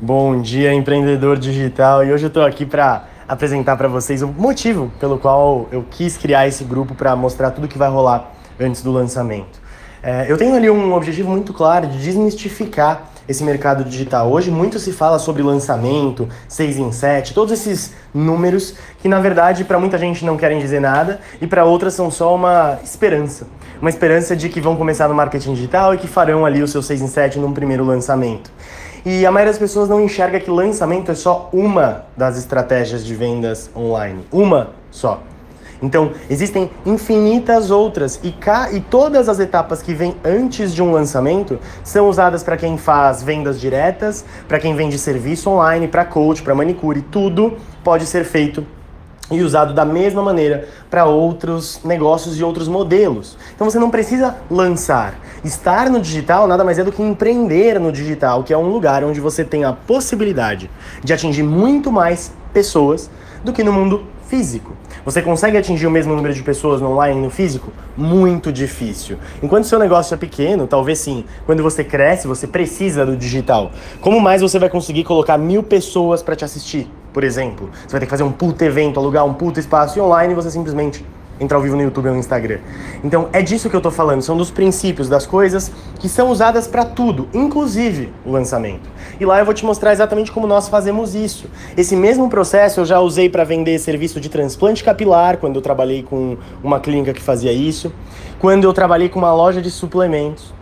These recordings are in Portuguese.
Bom dia, empreendedor digital. E hoje eu estou aqui para apresentar para vocês o motivo pelo qual eu quis criar esse grupo para mostrar tudo que vai rolar antes do lançamento. É, eu tenho ali um objetivo muito claro de desmistificar esse mercado digital. Hoje muito se fala sobre lançamento, 6 em 7, todos esses números que na verdade para muita gente não querem dizer nada e para outras são só uma esperança. Uma esperança de que vão começar no marketing digital e que farão ali o seu 6 em 7 num primeiro lançamento. E a maioria das pessoas não enxerga que lançamento é só uma das estratégias de vendas online. Uma só. Então, existem infinitas outras e, cá, e todas as etapas que vêm antes de um lançamento são usadas para quem faz vendas diretas, para quem vende serviço online, para coach, para manicure, tudo pode ser feito e usado da mesma maneira para outros negócios e outros modelos. Então você não precisa lançar. Estar no digital nada mais é do que empreender no digital, que é um lugar onde você tem a possibilidade de atingir muito mais pessoas do que no mundo físico. Você consegue atingir o mesmo número de pessoas no online e no físico? Muito difícil. Enquanto seu negócio é pequeno, talvez sim. Quando você cresce, você precisa do digital. Como mais você vai conseguir colocar mil pessoas para te assistir, por exemplo? Você vai ter que fazer um puto evento, alugar um puto espaço e online você simplesmente entrar ao vivo no YouTube ou no Instagram. Então é disso que eu tô falando, são dos princípios, das coisas que são usadas para tudo, inclusive o lançamento. E lá eu vou te mostrar exatamente como nós fazemos isso. Esse mesmo processo eu já usei para vender serviço de transplante capilar, quando eu trabalhei com uma clínica que fazia isso, quando eu trabalhei com uma loja de suplementos,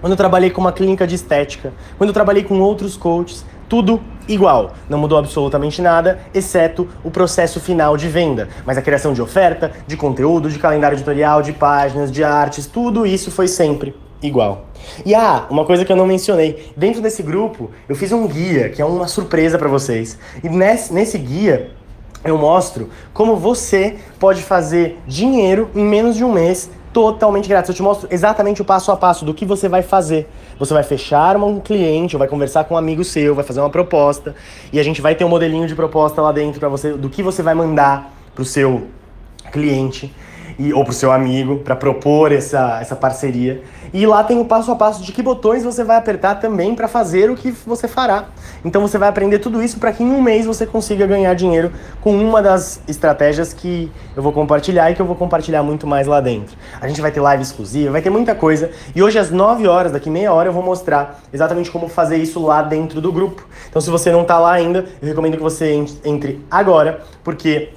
quando eu trabalhei com uma clínica de estética, quando eu trabalhei com outros coaches, tudo igual. Não mudou absolutamente nada, exceto o processo final de venda. Mas a criação de oferta, de conteúdo, de calendário editorial, de páginas, de artes, tudo isso foi sempre igual. E ah, uma coisa que eu não mencionei, dentro desse grupo eu fiz um guia, que é uma surpresa para vocês. E nesse, nesse guia eu mostro como você pode fazer dinheiro em menos de um mês totalmente grátis. Eu te mostro exatamente o passo a passo do que você vai fazer. Você vai fechar um cliente, ou vai conversar com um amigo seu, vai fazer uma proposta, e a gente vai ter um modelinho de proposta lá dentro para você do que você vai mandar pro seu cliente e, ou pro seu amigo para propor essa, essa parceria. E lá tem o passo a passo de que botões você vai apertar também para fazer o que você fará. Então você vai aprender tudo isso para que em um mês você consiga ganhar dinheiro com uma das estratégias que eu vou compartilhar e que eu vou compartilhar muito mais lá dentro. A gente vai ter live exclusiva, vai ter muita coisa. E hoje às 9 horas, daqui meia hora, eu vou mostrar exatamente como fazer isso lá dentro do grupo. Então se você não está lá ainda, eu recomendo que você entre agora, porque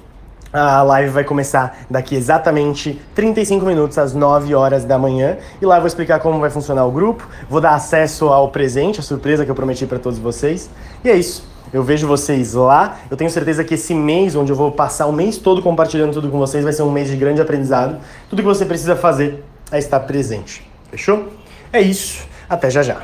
a live vai começar daqui exatamente 35 minutos, às 9 horas da manhã. E lá eu vou explicar como vai funcionar o grupo, vou dar acesso ao presente, a surpresa que eu prometi para todos vocês. E é isso. Eu vejo vocês lá. Eu tenho certeza que esse mês, onde eu vou passar o mês todo compartilhando tudo com vocês, vai ser um mês de grande aprendizado. Tudo que você precisa fazer é estar presente. Fechou? É isso. Até já já.